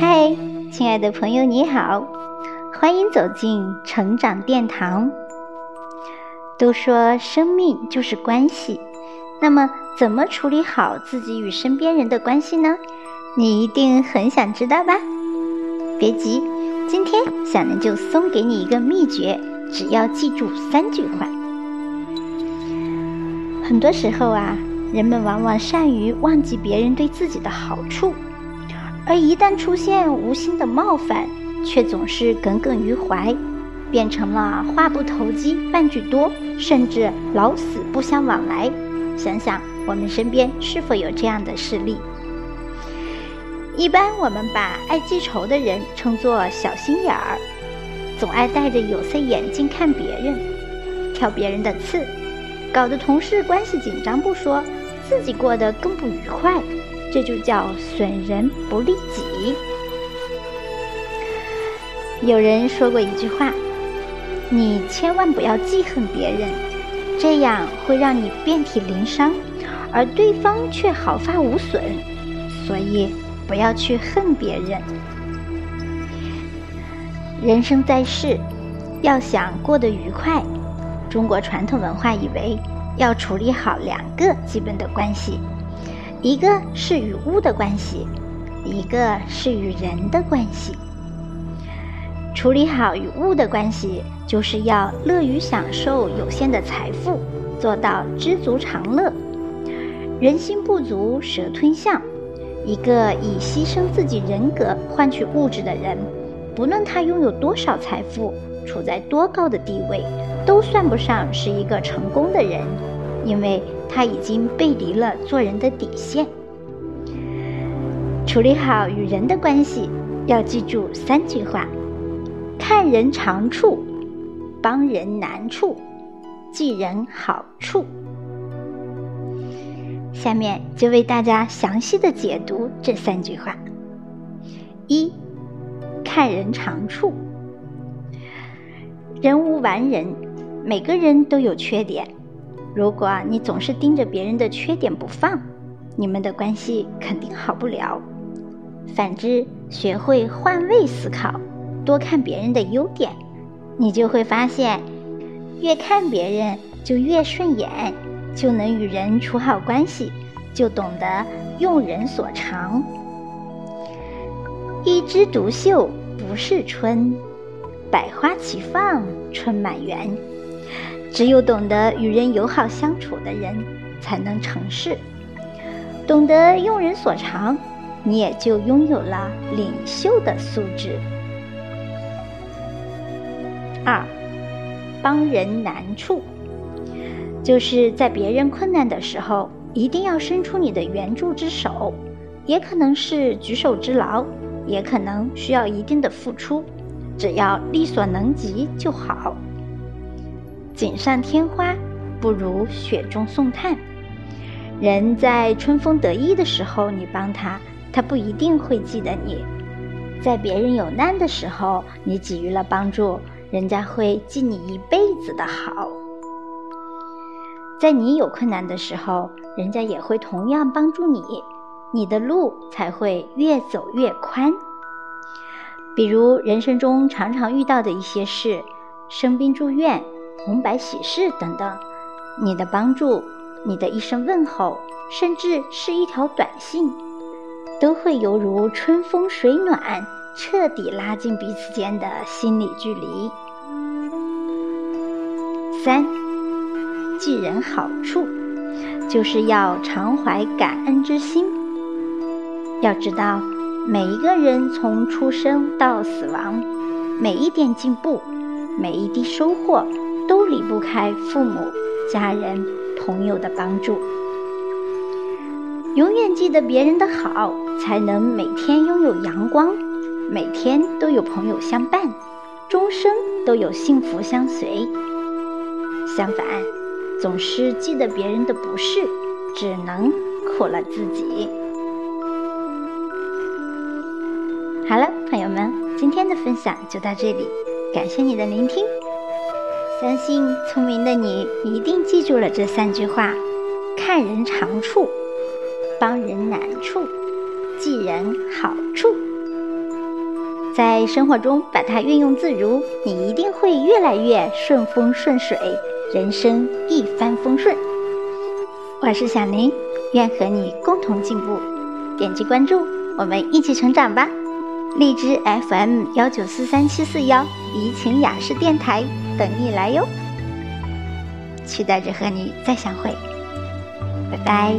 嗨，亲爱的朋友，你好，欢迎走进成长殿堂。都说生命就是关系，那么怎么处理好自己与身边人的关系呢？你一定很想知道吧？别急，今天小南就送给你一个秘诀，只要记住三句话。很多时候啊，人们往往善于忘记别人对自己的好处，而一旦出现无心的冒犯，却总是耿耿于怀。变成了话不投机半句多，甚至老死不相往来。想想我们身边是否有这样的事例？一般我们把爱记仇的人称作小心眼儿，总爱戴着有色眼镜看别人，挑别人的刺，搞得同事关系紧张不说，自己过得更不愉快。这就叫损人不利己。有人说过一句话。你千万不要记恨别人，这样会让你遍体鳞伤，而对方却毫发无损。所以不要去恨别人。人生在世，要想过得愉快，中国传统文化以为要处理好两个基本的关系，一个是与物的关系，一个是与人的关系。处理好与物的关系。就是要乐于享受有限的财富，做到知足常乐。人心不足蛇吞象，一个以牺牲自己人格换取物质的人，不论他拥有多少财富，处在多高的地位，都算不上是一个成功的人，因为他已经背离了做人的底线。处理好与人的关系，要记住三句话：看人长处。帮人难处，记人好处。下面就为大家详细的解读这三句话。一，看人长处。人无完人，每个人都有缺点。如果你总是盯着别人的缺点不放，你们的关系肯定好不了。反之，学会换位思考，多看别人的优点。你就会发现，越看别人就越顺眼，就能与人处好关系，就懂得用人所长。一枝独秀不是春，百花齐放春满园。只有懂得与人友好相处的人，才能成事。懂得用人所长，你也就拥有了领袖的素质。二，帮人难处，就是在别人困难的时候，一定要伸出你的援助之手，也可能是举手之劳，也可能需要一定的付出，只要力所能及就好。锦上添花不如雪中送炭。人在春风得意的时候，你帮他，他不一定会记得你；在别人有难的时候，你给予了帮助。人家会记你一辈子的好，在你有困难的时候，人家也会同样帮助你，你的路才会越走越宽。比如人生中常常遇到的一些事，生病住院、红白喜事等等，你的帮助、你的一声问候，甚至是一条短信，都会犹如春风水暖。彻底拉近彼此间的心理距离。三，记人好处，就是要常怀感恩之心。要知道，每一个人从出生到死亡，每一点进步，每一滴收获，离不开父母、家人、朋友的帮助。永远记得别人的好，才能每天拥有阳光。每天都有朋友相伴，终生都有幸福相随。相反，总是记得别人的不是，只能苦了自己。好了，朋友们，今天的分享就到这里，感谢你的聆听。相信聪明的你一定记住了这三句话：看人长处，帮人难处，记人好处。在生活中把它运用自如，你一定会越来越顺风顺水，人生一帆风顺。我是小宁，愿和你共同进步。点击关注，我们一起成长吧。荔枝 FM 幺九四三七四幺，怡情雅士电台等你来哟。期待着和你再相会，拜拜。